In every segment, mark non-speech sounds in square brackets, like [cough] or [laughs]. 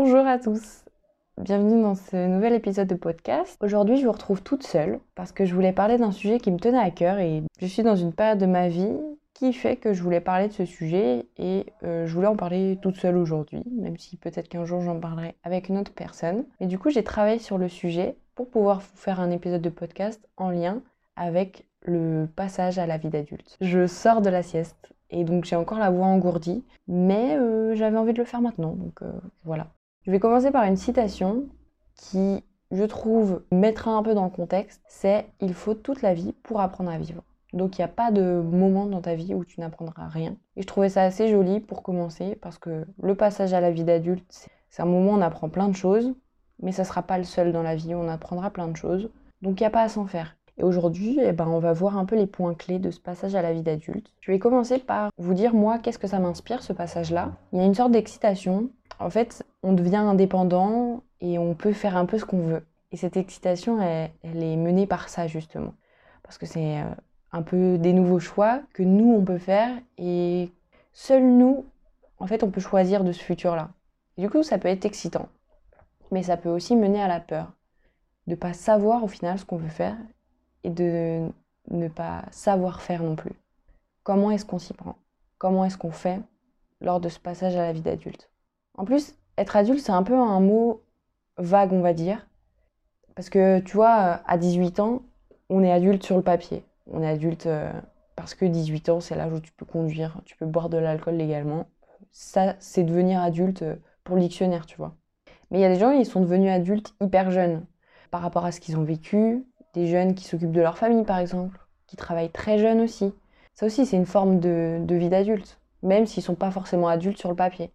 Bonjour à tous, bienvenue dans ce nouvel épisode de podcast. Aujourd'hui je vous retrouve toute seule parce que je voulais parler d'un sujet qui me tenait à cœur et je suis dans une période de ma vie qui fait que je voulais parler de ce sujet et euh, je voulais en parler toute seule aujourd'hui, même si peut-être qu'un jour j'en parlerai avec une autre personne. Et du coup j'ai travaillé sur le sujet pour pouvoir vous faire un épisode de podcast en lien avec le passage à la vie d'adulte. Je sors de la sieste et donc j'ai encore la voix engourdie, mais euh, j'avais envie de le faire maintenant, donc euh, voilà. Je vais commencer par une citation qui, je trouve, mettra un peu dans le contexte, c'est « Il faut toute la vie pour apprendre à vivre ». Donc il n'y a pas de moment dans ta vie où tu n'apprendras rien. Et je trouvais ça assez joli pour commencer, parce que le passage à la vie d'adulte, c'est un moment où on apprend plein de choses, mais ça ne sera pas le seul dans la vie, on apprendra plein de choses. Donc il n'y a pas à s'en faire. Et aujourd'hui, eh ben, on va voir un peu les points clés de ce passage à la vie d'adulte. Je vais commencer par vous dire, moi, qu'est-ce que ça m'inspire, ce passage-là? Il y a une sorte d'excitation en fait, on devient indépendant et on peut faire un peu ce qu'on veut. Et cette excitation, elle, est menée par ça, justement. Parce que c'est euh, un peu des nouveaux choix que nous, on peut faire. Et seuls nous, en fait, on peut choisir de ce futur-là. Du coup, ça peut être excitant. Mais ça peut aussi mener à la peur. De ne pas savoir au final ce qu'on veut faire et de ne pas savoir faire non plus. Comment est-ce qu'on s'y prend? Comment est-ce qu'on fait lors de ce passage à la vie d'adulte? En plus, être adulte, c'est un peu un mot vague, on va dire. Parce que, tu vois, à 18 ans, on est adulte sur le papier. On est adulte euh, parce que 18 ans, c'est l'âge où tu peux conduire, tu peux boire de l'alcool légalement. Ça, c'est devenir adulte euh, pour le dictionnaire, tu vois. Mais il y a des gens, ils sont devenus adultes hyper jeunes par rapport à ce qu'ils ont vécu. Des jeunes qui s'occupent de leur famille, par exemple, qui travaillent très jeunes aussi. Ça aussi, c'est une forme de, de vie d'adulte, même s'ils ne sont pas forcément adultes sur le papier.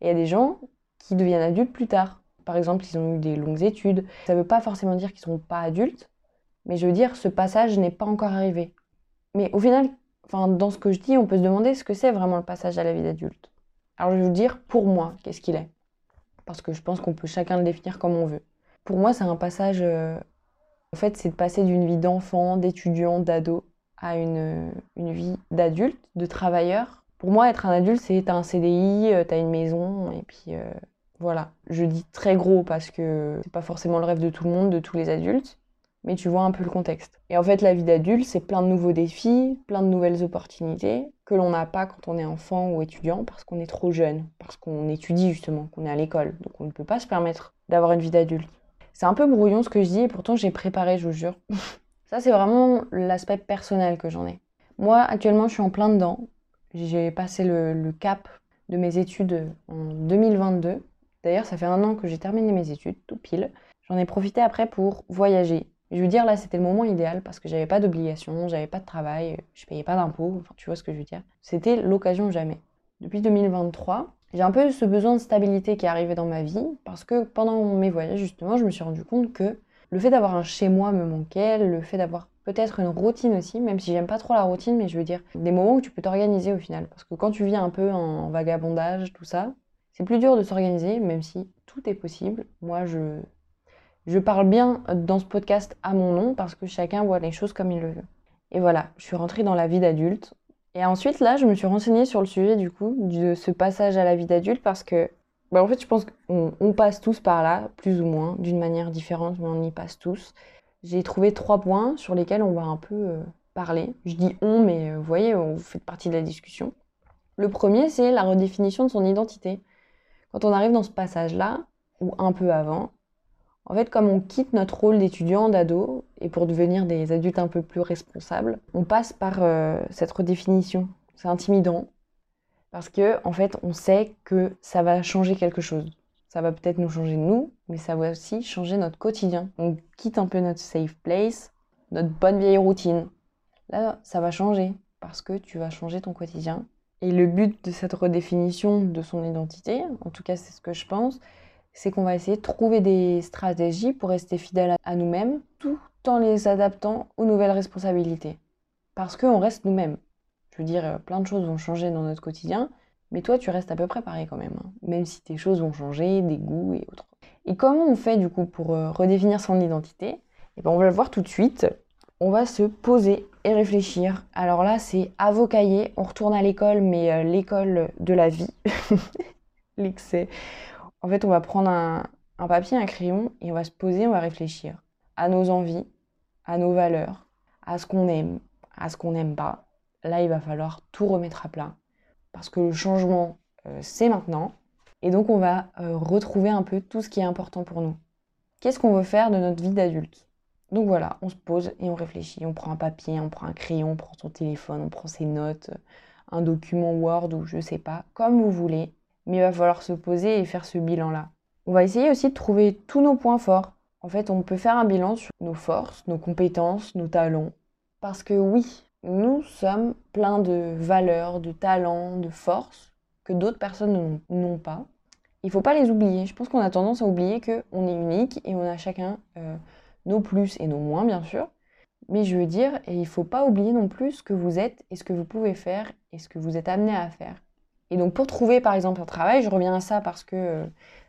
Et il y a des gens qui deviennent adultes plus tard. Par exemple, ils ont eu des longues études. Ça ne veut pas forcément dire qu'ils ne sont pas adultes, mais je veux dire, ce passage n'est pas encore arrivé. Mais au final, enfin, dans ce que je dis, on peut se demander ce que c'est vraiment le passage à la vie d'adulte. Alors je vais vous dire, pour moi, qu'est-ce qu'il est. Parce que je pense qu'on peut chacun le définir comme on veut. Pour moi, c'est un passage... Euh, en fait, c'est de passer d'une vie d'enfant, d'étudiant, d'ado à une, une vie d'adulte, de travailleur, pour moi, être un adulte, c'est t'as un CDI, euh, t'as une maison, et puis euh, voilà. Je dis très gros parce que c'est pas forcément le rêve de tout le monde, de tous les adultes, mais tu vois un peu le contexte. Et en fait, la vie d'adulte, c'est plein de nouveaux défis, plein de nouvelles opportunités que l'on n'a pas quand on est enfant ou étudiant parce qu'on est trop jeune, parce qu'on étudie justement, qu'on est à l'école, donc on ne peut pas se permettre d'avoir une vie d'adulte. C'est un peu brouillon ce que je dis, et pourtant j'ai préparé, je vous jure. [laughs] Ça, c'est vraiment l'aspect personnel que j'en ai. Moi, actuellement, je suis en plein dedans. J'ai passé le, cap de mes études en 2022. D'ailleurs, ça fait un an que j'ai terminé mes études, tout pile. J'en ai profité après pour voyager. Je veux dire, là, c'était le moment idéal parce que j'avais pas d'obligation, j'avais pas de travail, je payais pas d'impôts, enfin, tu vois ce que je veux dire. C'était l'occasion jamais. Depuis 2023, j'ai un peu ce besoin de stabilité qui est arrivé dans ma vie parce que pendant mes voyages, justement, je me suis rendu compte que le fait d'avoir un chez moi me manquait, le fait d'avoir peut-être une routine aussi, même si j'aime pas trop la routine, mais je veux dire des moments où tu peux t'organiser au final. Parce que quand tu vis un peu en vagabondage, tout ça, c'est plus dur de s'organiser, même si tout est possible. Moi, je, je parle bien dans ce podcast à mon nom parce que chacun voit les choses comme il le veut. Et voilà, je suis rentrée dans la vie d'adulte. Et ensuite, là, je me suis renseignée sur le sujet du coup de ce passage à la vie d'adulte parce que, bah, en fait, je pense qu'on passe tous par là, plus ou moins, d'une manière différente, mais on y passe tous j'ai trouvé trois points sur lesquels on va un peu euh, parler. Je dis on, mais euh, vous voyez, vous faites partie de la discussion. Le premier, c'est la redéfinition de son identité. Quand on arrive dans ce passage-là, ou un peu avant, en fait, comme on quitte notre rôle d'étudiant, d'ado, et pour devenir des adultes un peu plus responsables, on passe par euh, cette redéfinition. C'est intimidant, parce que, en fait, on sait que ça va changer quelque chose ça va peut-être nous changer nous, mais ça va aussi changer notre quotidien. On quitte un peu notre safe place, notre bonne vieille routine. Là, ça va changer parce que tu vas changer ton quotidien. Et le but de cette redéfinition de son identité, en tout cas c'est ce que je pense, c'est qu'on va essayer de trouver des stratégies pour rester fidèle à nous-mêmes tout en les adaptant aux nouvelles responsabilités. Parce qu'on reste nous-mêmes. Je veux dire, plein de choses vont changer dans notre quotidien, mais toi, tu restes à peu près pareil quand même, hein. même si tes choses vont changer, des goûts et autres. Et comment on fait du coup pour euh, redéfinir son identité? Eh ben, On va le voir tout de suite. On va se poser et réfléchir. Alors là, c'est à vos cahiers. On retourne à l'école, mais euh, l'école de la vie. [laughs] L'excès. En fait, on va prendre un, un papier, un crayon et on va se poser, on va réfléchir à nos envies, à nos valeurs, à ce qu'on aime, à ce qu'on n'aime pas. Là, il va falloir tout remettre à plat parce que le changement, euh, c'est maintenant. Et donc, on va euh, retrouver un peu tout ce qui est important pour nous. Qu'est-ce qu'on veut faire de notre vie d'adulte? Donc voilà, on se pose et on réfléchit. On prend un papier, on prend un crayon, on prend son téléphone, on prend ses notes, un document Word ou je sais pas, comme vous voulez. Mais il va falloir se poser et faire ce bilan-là. On va essayer aussi de trouver tous nos points forts. En fait, on peut faire un bilan sur nos forces, nos compétences, nos talents. Parce que oui, nous sommes pleins de valeurs, de talents, de forces que d'autres personnes n'ont pas. Il ne faut pas les oublier. Je pense qu'on a tendance à oublier qu'on est unique et on a chacun euh, nos plus et nos moins, bien sûr. Mais je veux dire, il ne faut pas oublier non plus ce que vous êtes et ce que vous pouvez faire et ce que vous êtes amené à faire. Et donc pour trouver par exemple un travail, je reviens à ça parce que euh,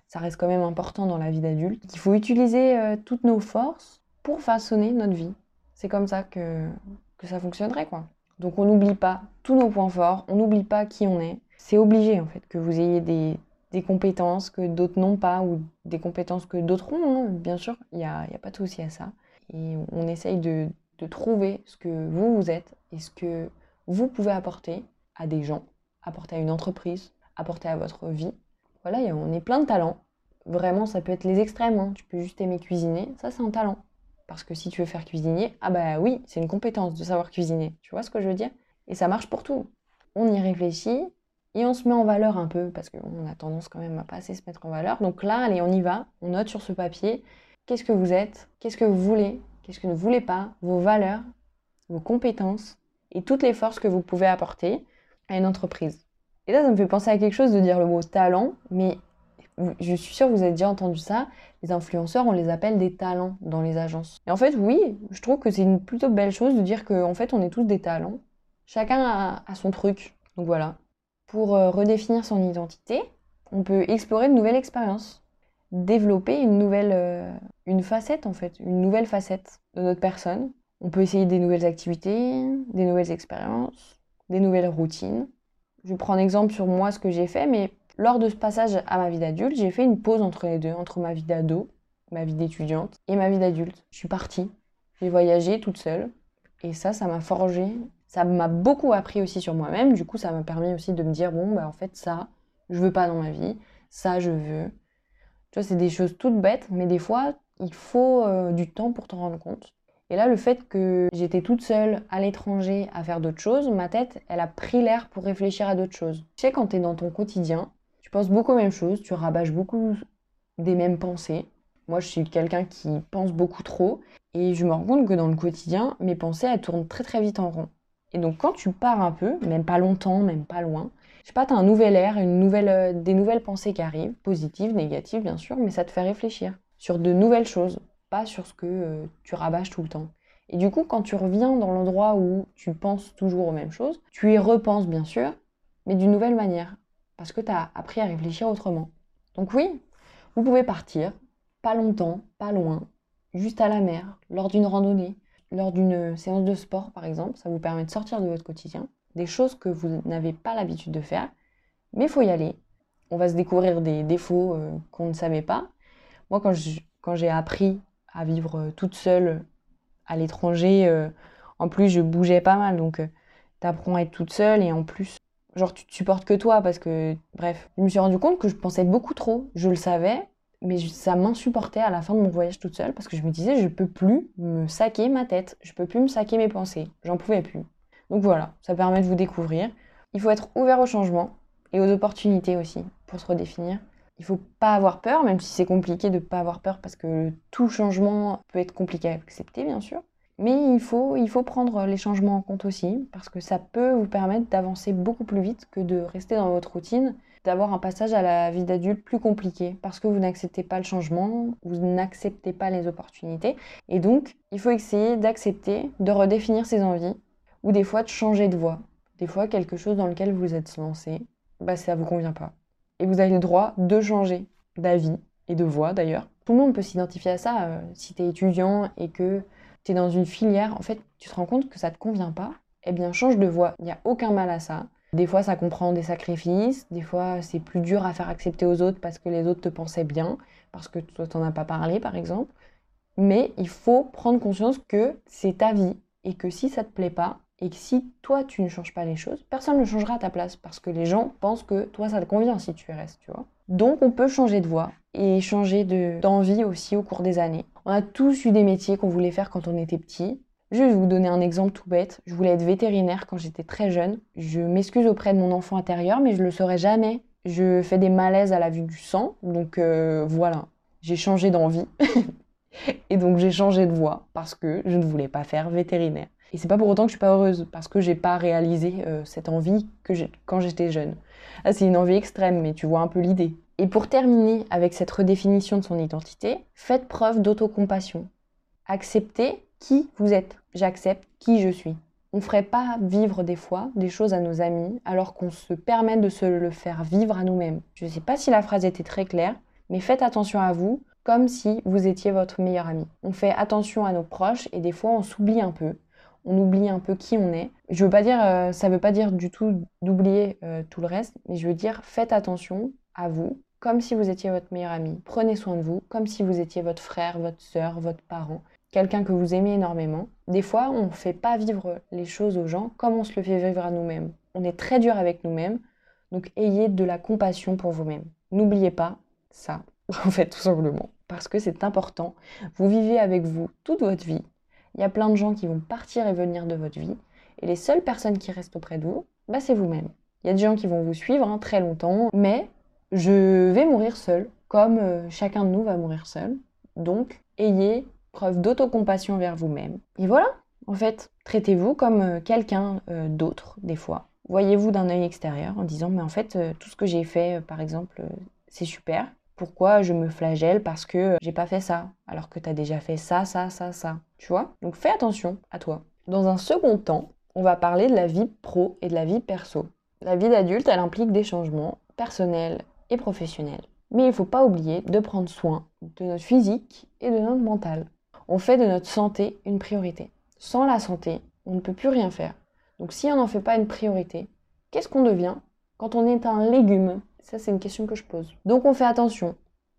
ça reste quand même important dans la vie d'adulte. Il faut utiliser euh, toutes nos forces pour façonner notre vie. C'est comme ça que, que ça fonctionnerait, quoi. Donc on n'oublie pas tous nos points forts, on n'oublie pas qui on est. C'est obligé, en fait, que vous ayez des, des compétences que d'autres n'ont pas ou des compétences que d'autres ont. Hein. Bien sûr, il n'y a, y a, pas de souci à ça. Et on essaye de, de trouver ce que vous, vous êtes et ce que vous pouvez apporter à des gens, apporter à une entreprise, apporter à votre vie. Voilà, on est plein de talents. Vraiment, ça peut être les extrêmes. Hein. Tu peux juste aimer cuisiner, ça c'est un talent. Parce que si tu veux faire cuisiner, ah bah oui, c'est une compétence de savoir cuisiner. Tu vois ce que je veux dire? Et ça marche pour tout. On y réfléchit et on se met en valeur un peu parce qu'on a tendance quand même à pas assez se mettre en valeur. Donc là, allez, on y va. On note sur ce papier qu'est-ce que vous êtes, qu'est-ce que vous voulez, qu'est-ce que vous ne voulez pas, vos valeurs, vos compétences et toutes les forces que vous pouvez apporter à une entreprise. Et là, ça me fait penser à quelque chose de dire le mot talent, mais je suis sûre que vous avez déjà entendu ça, les influenceurs, on les appelle des talents dans les agences. Et en fait, oui, je trouve que c'est une plutôt belle chose de dire qu'en fait, on est tous des talents. Chacun a, son truc. Donc voilà. Pour euh, redéfinir son identité, on peut explorer de nouvelles expériences, développer une nouvelle, euh, une facette en fait, une nouvelle facette de notre personne. On peut essayer des nouvelles activités, des nouvelles expériences, des nouvelles routines. Je prends un exemple sur moi, ce que j'ai fait, mais lors de ce passage à ma vie d'adulte, j'ai fait une pause entre les deux, entre ma vie d'ado, ma vie d'étudiante et ma vie d'adulte. Je suis partie, j'ai voyagé toute seule et ça, ça m'a forgé. Ça m'a beaucoup appris aussi sur moi-même. Du coup, ça m'a permis aussi de me dire bon, bah en fait, ça, je veux pas dans ma vie. Ça, je veux. Tu vois, c'est des choses toutes bêtes, mais des fois, il faut euh, du temps pour t'en rendre compte. Et là, le fait que j'étais toute seule à l'étranger à faire d'autres choses, ma tête, elle a pris l'air pour réfléchir à d'autres choses. Tu sais, quand tu es dans ton quotidien, penses beaucoup aux mêmes choses, tu rabâches beaucoup des mêmes pensées. Moi, je suis quelqu'un qui pense beaucoup trop et je me rends compte que dans le quotidien, mes pensées, elles tournent très très vite en rond. Et donc, quand tu pars un peu, même pas longtemps, même pas loin, je sais pas, tu as un nouvel air, une nouvelle, euh, des nouvelles pensées qui arrivent, positives, négatives bien sûr, mais ça te fait réfléchir sur de nouvelles choses, pas sur ce que euh, tu rabâches tout le temps. Et du coup, quand tu reviens dans l'endroit où tu penses toujours aux mêmes choses, tu y repenses bien sûr, mais d'une nouvelle manière parce que tu as appris à réfléchir autrement. Donc oui, vous pouvez partir, pas longtemps, pas loin, juste à la mer, lors d'une randonnée, lors d'une séance de sport par exemple, ça vous permet de sortir de votre quotidien, des choses que vous n'avez pas l'habitude de faire, mais il faut y aller. On va se découvrir des défauts euh, qu'on ne savait pas. Moi, quand j'ai appris à vivre euh, toute seule à l'étranger, euh, en plus je bougeais pas mal, donc tu apprends à être toute seule et en plus Genre, tu te supportes que toi parce que, bref. Je me suis rendu compte que je pensais beaucoup trop. Je le savais, mais ça m'insupportait à la fin de mon voyage toute seule parce que je me disais, je peux plus me saquer ma tête. Je peux plus me saquer mes pensées. J'en pouvais plus. Donc voilà, ça permet de vous découvrir. Il faut être ouvert au changement et aux opportunités aussi pour se redéfinir. Il faut pas avoir peur, même si c'est compliqué de pas avoir peur parce que tout changement peut être compliqué à accepter, bien sûr. Mais il faut, il faut prendre les changements en compte aussi, parce que ça peut vous permettre d'avancer beaucoup plus vite que de rester dans votre routine, d'avoir un passage à la vie d'adulte plus compliqué, parce que vous n'acceptez pas le changement, vous n'acceptez pas les opportunités. Et donc, il faut essayer d'accepter, de redéfinir ses envies, ou des fois de changer de voie. Des fois, quelque chose dans lequel vous êtes lancé, bah, ça ne vous convient pas. Et vous avez le droit de changer d'avis et de voie d'ailleurs. Tout le monde peut s'identifier à ça. Euh, si tu es étudiant et que dans une filière, en fait, tu te rends compte que ça te convient pas, eh bien change de voie. Il n'y a aucun mal à ça. Des fois, ça comprend des sacrifices, des fois, c'est plus dur à faire accepter aux autres parce que les autres te pensaient bien, parce que toi, t'en as pas parlé, par exemple. Mais il faut prendre conscience que c'est ta vie et que si ça te plaît pas, et que si toi tu ne changes pas les choses, personne ne changera à ta place parce que les gens pensent que toi ça te convient si tu restes, tu vois. Donc on peut changer de voie et changer d'envie aussi au cours des années. On a tous eu des métiers qu'on voulait faire quand on était petit. Je vais vous donner un exemple tout bête. Je voulais être vétérinaire quand j'étais très jeune. Je m'excuse auprès de mon enfant intérieur, mais je le saurais jamais. Je fais des malaises à la vue du sang, donc euh, voilà. J'ai changé d'envie. [laughs] et donc j'ai changé de voie parce que je ne voulais pas faire vétérinaire. Et c'est pas pour autant que je suis pas heureuse parce que j'ai pas réalisé euh, cette envie que quand j'étais jeune. Ah, c'est une envie extrême, mais tu vois un peu l'idée. Et pour terminer avec cette redéfinition de son identité, faites preuve d'autocompassion. Acceptez qui vous êtes. J'accepte qui je suis. On ne ferait pas vivre des fois des choses à nos amis alors qu'on se permet de se le faire vivre à nous-mêmes. Je ne sais pas si la phrase était très claire, mais faites attention à vous comme si vous étiez votre meilleur ami. On fait attention à nos proches et des fois on s'oublie un peu on oublie un peu qui on est. Je veux pas dire, euh, ça veut pas dire du tout d'oublier euh, tout le reste, mais je veux dire faites attention à vous, comme si vous étiez votre meilleur ami. Prenez soin de vous, comme si vous étiez votre frère, votre soeur, votre parent, quelqu'un que vous aimez énormément. Des fois, on ne fait pas vivre les choses aux gens comme on se le fait vivre à nous-mêmes. On est très dur avec nous-mêmes, donc ayez de la compassion pour vous-même. N'oubliez pas ça, [laughs] en fait, tout simplement, parce que c'est important. Vous vivez avec vous toute votre vie, il y a plein de gens qui vont partir et venir de votre vie. Et les seules personnes qui restent auprès de vous, bah, c'est vous-même. Il y a des gens qui vont vous suivre hein, très longtemps, mais je vais mourir seul, comme euh, chacun de nous va mourir seul. Donc, ayez preuve d'autocompassion vers vous-même. Et voilà, en fait, traitez-vous comme euh, quelqu'un euh, d'autre, des fois. Voyez-vous d'un œil extérieur en disant, mais en fait, tout ce que j'ai fait, par exemple, c'est super. Pourquoi je me flagelle parce que j'ai pas fait ça alors que tu as déjà fait ça, ça, ça, ça. Tu vois? Donc fais attention à toi. Dans un second temps, on va parler de la vie pro et de la vie perso. La vie d'adulte, elle implique des changements personnels et professionnels. Mais il ne faut pas oublier de prendre soin de notre physique et de notre mental. On fait de notre santé une priorité. Sans la santé, on ne peut plus rien faire. Donc si on n'en fait pas une priorité, qu'est-ce qu'on devient? Quand on est un légume ça, c'est une question que je pose. Donc, on fait attention.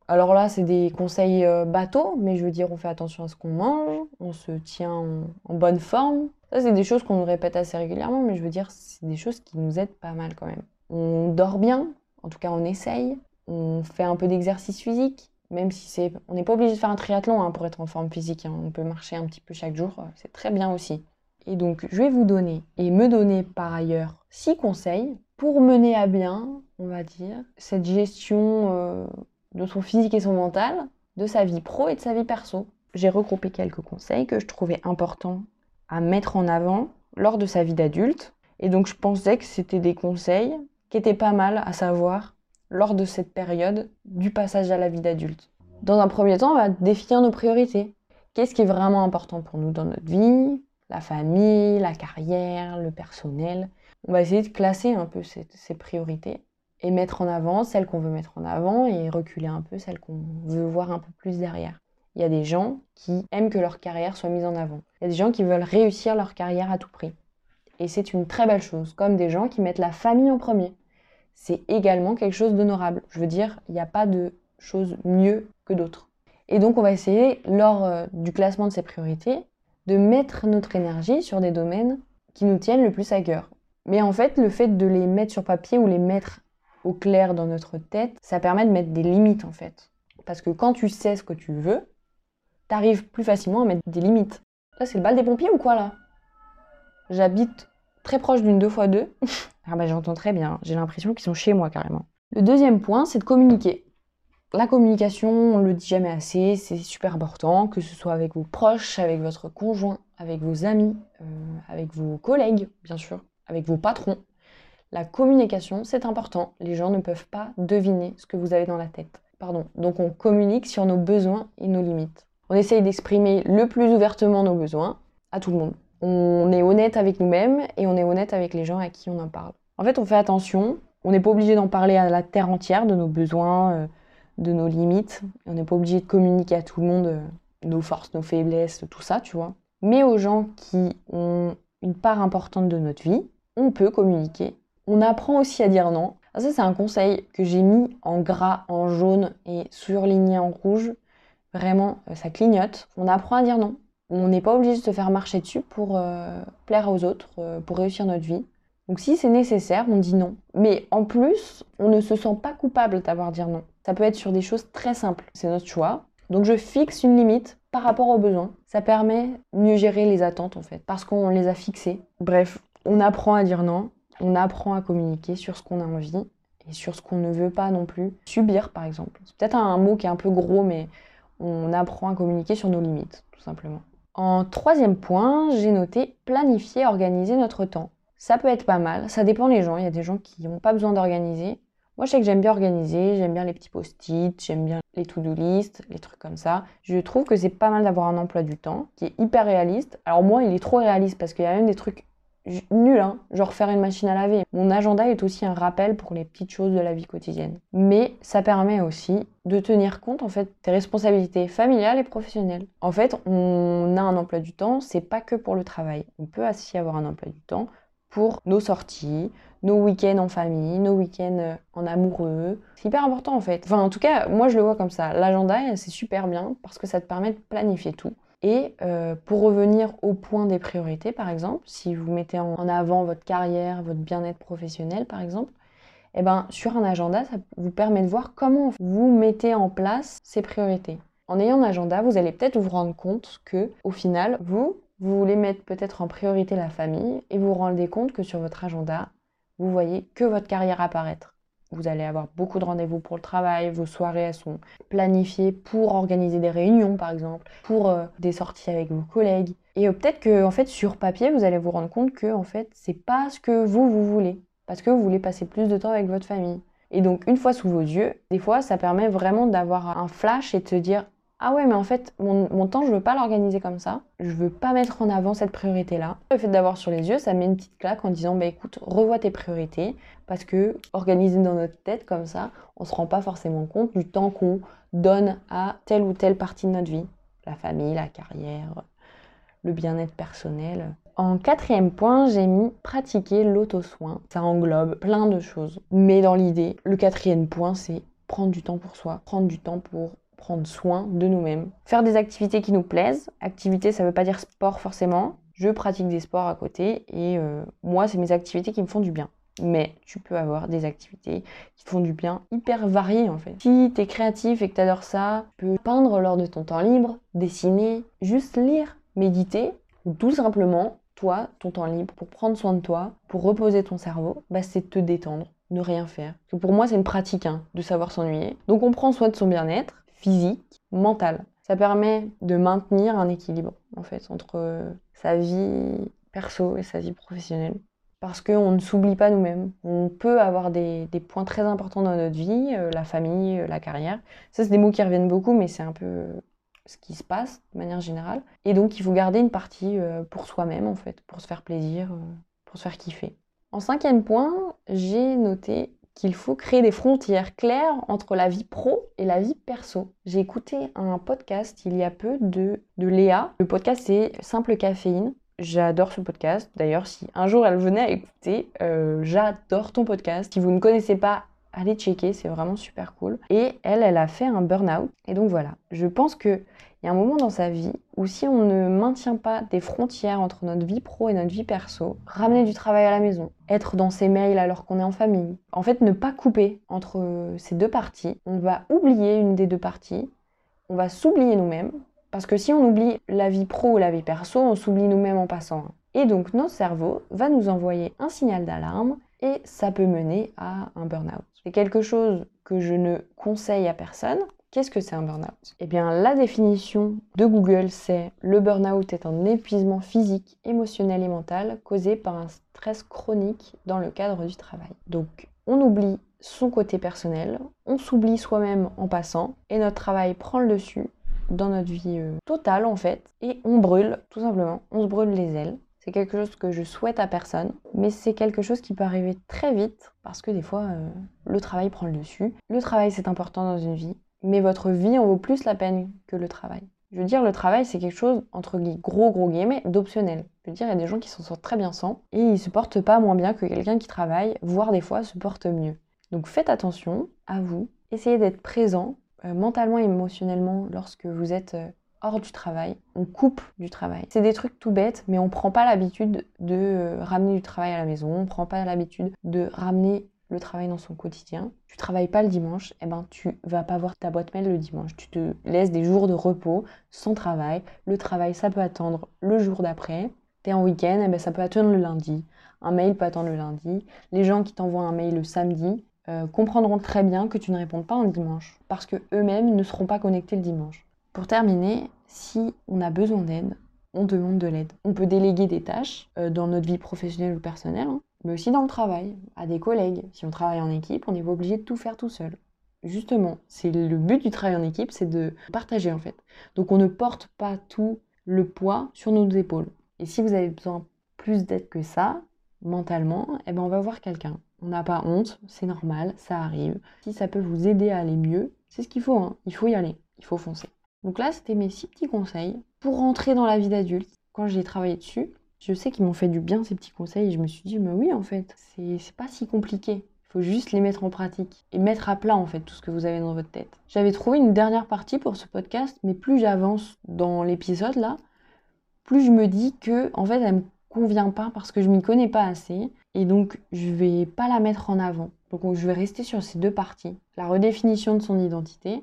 Alors là, c'est des conseils euh, bateaux, mais je veux dire, on fait attention à ce qu'on mange, on se tient en, bonne forme. Ça, c'est des choses qu'on nous répète assez régulièrement, mais je veux dire, c'est des choses qui nous aident pas mal quand même. On dort bien, en tout cas, on essaye. On fait un peu d'exercice physique, même si c'est. On n'est pas obligé de faire un triathlon hein, pour être en forme physique. Hein. On peut marcher un petit peu chaque jour, c'est très bien aussi. Et donc, je vais vous donner, et me donner par ailleurs, six conseils pour mener à bien, on va dire, cette gestion euh, de son physique et son mental, de sa vie pro et de sa vie perso. J'ai regroupé quelques conseils que je trouvais importants à mettre en avant lors de sa vie d'adulte. Et donc je pensais que c'était des conseils qui étaient pas mal à savoir lors de cette période du passage à la vie d'adulte. Dans un premier temps, on va définir nos priorités. Qu'est-ce qui est vraiment important pour nous dans notre vie? La famille, la carrière, le personnel on va essayer de classer un peu ces, priorités et mettre en avant celles qu'on veut mettre en avant et reculer un peu celles qu'on veut voir un peu plus derrière. Il y a des gens qui aiment que leur carrière soit mise en avant. Il y a des gens qui veulent réussir leur carrière à tout prix. Et c'est une très belle chose, comme des gens qui mettent la famille en premier. C'est également quelque chose d'honorable. Je veux dire, il n'y a pas de chose mieux que d'autres. Et donc on va essayer, lors euh, du classement de ces priorités, de mettre notre énergie sur des domaines qui nous tiennent le plus à cœur. Mais en fait, le fait de les mettre sur papier ou les mettre au clair dans notre tête, ça permet de mettre des limites en fait. Parce que quand tu sais ce que tu veux, t'arrives plus facilement à mettre des limites. Là, c'est le bal des pompiers ou quoi là? J'habite très proche d'une 2x2. [laughs] ah bah j'entends très bien, j'ai l'impression qu'ils sont chez moi carrément. Le deuxième point, c'est de communiquer. La communication, on le dit jamais assez, c'est super important, que ce soit avec vos proches, avec votre conjoint, avec vos amis, euh, avec vos collègues, bien sûr avec vos patrons. La communication, c'est important. Les gens ne peuvent pas deviner ce que vous avez dans la tête. Pardon. Donc on communique sur nos besoins et nos limites. On essaye d'exprimer le plus ouvertement nos besoins à tout le monde. On est honnête avec nous-mêmes et on est honnête avec les gens à qui on en parle. En fait, on fait attention. On n'est pas obligé d'en parler à la terre entière de nos besoins, euh, de nos limites. On n'est pas obligé de communiquer à tout le monde euh, nos forces, nos faiblesses, tout ça, tu vois. Mais aux gens qui ont une part importante de notre vie, on peut communiquer On apprend aussi à dire non. Ah, ça, c'est un conseil que j'ai mis en gras, en jaune et surligné en rouge. Vraiment, euh, ça clignote. On apprend à dire non. On n'est pas obligé de se faire marcher dessus pour euh, plaire aux autres, euh, pour réussir notre vie. Donc si c'est nécessaire, on dit non. Mais en plus, on ne se sent pas coupable d'avoir dit non. Ça peut être sur des choses très simples. C'est notre choix. Donc je fixe une limite par rapport aux besoins. Ça permet mieux gérer les attentes en fait, parce qu'on les a fixées. Bref, on apprend à dire non, on apprend à communiquer sur ce qu'on a envie et sur ce qu'on ne veut pas non plus subir par exemple. C'est peut-être un mot qui est un peu gros, mais on apprend à communiquer sur nos limites, tout simplement. En troisième point, j'ai noté planifier, organiser notre temps. Ça peut être pas mal, ça dépend des gens. Il y a des gens qui n'ont pas besoin d'organiser. Moi, je sais que j'aime bien organiser, j'aime bien les petits post-it, j'aime bien les to-do list, les trucs comme ça. Je trouve que c'est pas mal d'avoir un emploi du temps qui est hyper réaliste. Alors moi, il est trop réaliste parce qu'il y a même des trucs nuls, hein, genre faire une machine à laver. Mon agenda est aussi un rappel pour les petites choses de la vie quotidienne. Mais ça permet aussi de tenir compte en fait des responsabilités familiales et professionnelles. En fait, on a un emploi du temps, c'est pas que pour le travail. On peut aussi avoir un emploi du temps pour nos sorties, nos week-ends en famille, nos week-ends euh, en amoureux. C'est hyper important en fait. Enfin, en tout cas, moi je le vois comme ça. L'agenda, c'est super bien parce que ça te permet de planifier tout. Et euh, pour revenir au point des priorités, par exemple, si vous mettez en avant votre carrière, votre bien-être professionnel, par exemple, eh ben, sur un agenda, ça vous permet de voir comment vous mettez en place ces priorités. En ayant un agenda, vous allez peut-être vous rendre compte que, au final, vous, vous voulez mettre peut-être en priorité la famille et vous vous rendez compte que sur votre agenda, vous voyez que votre carrière apparaître. Vous allez avoir beaucoup de rendez-vous pour le travail, vos soirées sont planifiées pour organiser des réunions par exemple, pour euh, des sorties avec vos collègues. Et euh, peut-être que en fait sur papier vous allez vous rendre compte que en fait c'est pas ce que vous vous voulez, parce que vous voulez passer plus de temps avec votre famille. Et donc une fois sous vos yeux, des fois ça permet vraiment d'avoir un flash et de se dire ah ouais, mais en fait, mon, temps, je veux pas l'organiser comme ça. Je veux pas mettre en avant cette priorité-là. Le fait d'avoir sur les yeux, ça met une petite claque en disant, bah écoute, revois tes priorités. Parce que organiser dans notre tête comme ça, on se rend pas forcément compte du temps qu'on donne à telle ou telle partie de notre vie. La famille, la carrière, le bien-être personnel. En quatrième point, j'ai mis pratiquer l'auto-soin. Ça englobe plein de choses. Mais dans l'idée, le quatrième point, c'est prendre du temps pour soi, prendre du temps pour prendre soin de nous-mêmes. Faire des activités qui nous plaisent. Activité, ça veut pas dire sport forcément. Je pratique des sports à côté et euh, moi, c'est mes activités qui me font du bien. Mais tu peux avoir des activités qui te font du bien hyper variées en fait. Si tu es créatif et que tu adores ça, tu peux peindre lors de ton temps libre, dessiner, juste lire, méditer ou tout simplement, toi, ton temps libre, pour prendre soin de toi, pour reposer ton cerveau, bah, c'est te détendre, ne rien faire. pour moi, c'est une pratique hein, de savoir s'ennuyer. Donc on prend soin de son bien-être physique, mental. Ça permet de maintenir un équilibre en fait entre sa vie perso et sa vie professionnelle. Parce qu'on ne s'oublie pas nous-mêmes. On peut avoir des, points très importants dans notre vie, euh, la famille, euh, la carrière. Ça, c'est des mots qui reviennent beaucoup, mais c'est un peu ce qui se passe de manière générale. Et donc, il faut garder une partie euh, pour soi-même, en fait, pour se faire plaisir, pour se faire kiffer. En cinquième point, j'ai noté qu'il faut créer des frontières claires entre la vie pro et la vie perso. J'ai écouté un podcast il y a peu de, Léa. Le podcast c'est Simple Caféine. J'adore ce podcast. D'ailleurs, si un jour elle venait à écouter, euh, j'adore ton podcast. Si vous ne connaissez pas, allez checker, c'est vraiment super cool. Et elle, elle a fait un burn-out. Et donc voilà, je pense que il y a un moment dans sa vie où si on ne maintient pas des frontières entre notre vie pro et notre vie perso, ramener du travail à la maison, être dans ses mails alors qu'on est en famille, en fait ne pas couper entre ces deux parties, on va oublier une des deux parties, on va s'oublier nous-mêmes, parce que si on oublie la vie pro ou la vie perso, on s'oublie nous-mêmes en passant. Et donc notre cerveau va nous envoyer un signal d'alarme et ça peut mener à un burn-out. C'est quelque chose que je ne conseille à personne Qu'est-ce que c'est un burn-out? Eh bien, la définition de Google, c'est le burn-out est un épuisement physique, émotionnel et mental causé par un stress chronique dans le cadre du travail. Donc, on oublie son côté personnel, on s'oublie soi-même en passant, et notre travail prend le dessus dans notre vie euh, totale en fait, et on brûle, tout simplement, on se brûle les ailes. C'est quelque chose que je souhaite à personne, mais c'est quelque chose qui peut arriver très vite parce que des fois, euh, le travail prend le dessus. Le travail, c'est important dans une vie, mais votre vie en vaut plus la peine que le travail. Je veux dire, le travail, c'est quelque chose, entre gros gros guillemets, d'optionnel. Je veux dire, il y a des gens qui s'en sortent très bien sans, et ils se portent pas moins bien que quelqu'un qui travaille, voire des fois se porte mieux. Donc faites attention à vous, essayez d'être présent euh, mentalement et émotionnellement lorsque vous êtes euh, hors du travail, on coupe du travail. C'est des trucs tout bêtes, mais on prend pas l'habitude de euh, ramener du travail à la maison, on prend pas l'habitude de ramener le travail dans son quotidien. Tu travailles pas le dimanche, eh ben tu vas pas voir ta boîte mail le dimanche. Tu te laisses des jours de repos sans travail. Le travail, ça peut attendre le jour d'après. T'es en week-end, eh ben ça peut attendre le lundi. Un mail peut attendre le lundi. Les gens qui t'envoient un mail le samedi euh, comprendront très bien que tu ne réponds pas un dimanche, parce que eux-mêmes ne seront pas connectés le dimanche. Pour terminer, si on a besoin d'aide, on demande de l'aide. On peut déléguer des tâches euh, dans notre vie professionnelle ou personnelle, hein mais aussi dans le travail, à des collègues. Si on travaille en équipe, on n'est pas obligé de tout faire tout seul. Justement, c'est le but du travail en équipe, c'est de partager en fait. Donc on ne porte pas tout le poids sur nos épaules. Et si vous avez besoin plus d'aide que ça, mentalement, eh ben on va voir quelqu'un. On n'a pas honte, c'est normal, ça arrive. Si ça peut vous aider à aller mieux, c'est ce qu'il faut, hein. il faut y aller, il faut foncer. Donc là, c'était mes six petits conseils pour rentrer dans la vie d'adulte. Quand j'ai travaillé dessus, je sais qu'ils m'ont fait du bien ces petits conseils et je me suis dit, mais oui, en fait, c'est pas si compliqué. Il faut juste les mettre en pratique et mettre à plat en fait tout ce que vous avez dans votre tête. J'avais trouvé une dernière partie pour ce podcast, mais plus j'avance dans l'épisode là, plus je me dis que en fait elle me convient pas parce que je m'y connais pas assez et donc je vais pas la mettre en avant. Donc je vais rester sur ces deux parties, la redéfinition de son identité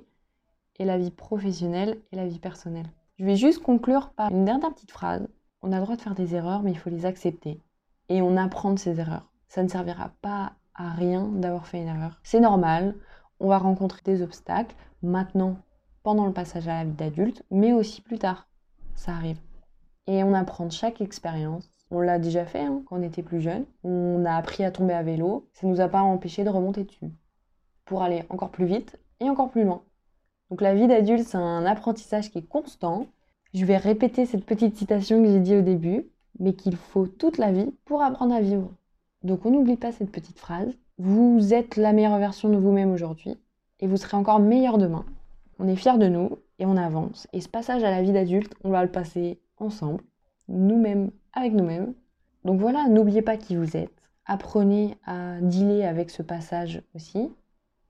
et la vie professionnelle et la vie personnelle. Je vais juste conclure par une dernière petite phrase on a le droit de faire des erreurs, mais il faut les accepter. Et on apprend de ces erreurs. Ça ne servira pas à rien d'avoir fait une erreur. C'est normal, on va rencontrer des obstacles, maintenant, pendant le passage à la vie d'adulte, mais aussi plus tard. Ça arrive. Et on apprend de chaque expérience. On l'a déjà fait hein, quand on était plus jeune. On a appris à tomber à vélo. Ça ne nous a pas empêché de remonter dessus. Pour aller encore plus vite et encore plus loin. Donc la vie d'adulte, c'est un apprentissage qui est constant. Je vais répéter cette petite citation que j'ai dit au début, mais qu'il faut toute la vie pour apprendre à vivre. Donc on n'oublie pas cette petite phrase. Vous êtes la meilleure version de vous-même aujourd'hui et vous serez encore meilleur demain. On est fiers de nous et on avance. Et ce passage à la vie d'adulte, on va le passer ensemble, nous-mêmes avec nous-mêmes. Donc voilà, n'oubliez pas qui vous êtes. Apprenez à dealer avec ce passage aussi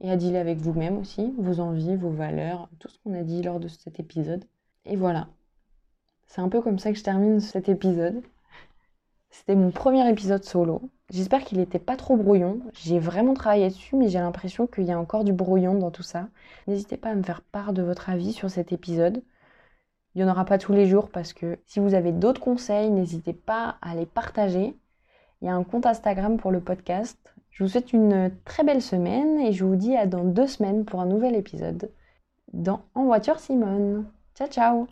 et à dealer avec vous-même aussi, vos envies, vos valeurs, tout ce qu'on a dit lors de cet épisode. Et voilà, c'est un peu comme ça que je termine cet épisode. C'était mon premier épisode solo. J'espère qu'il n'était pas trop brouillon. J'ai vraiment travaillé dessus, mais j'ai l'impression qu'il y a encore du brouillon dans tout ça. N'hésitez pas à me faire part de votre avis sur cet épisode. Il n'y en aura pas tous les jours parce que si vous avez d'autres conseils, n'hésitez pas à les partager. Il y a un compte Instagram pour le podcast. Je vous souhaite une très belle semaine et je vous dis à dans deux semaines pour un nouvel épisode dans En voiture Simone. Ciao, ciao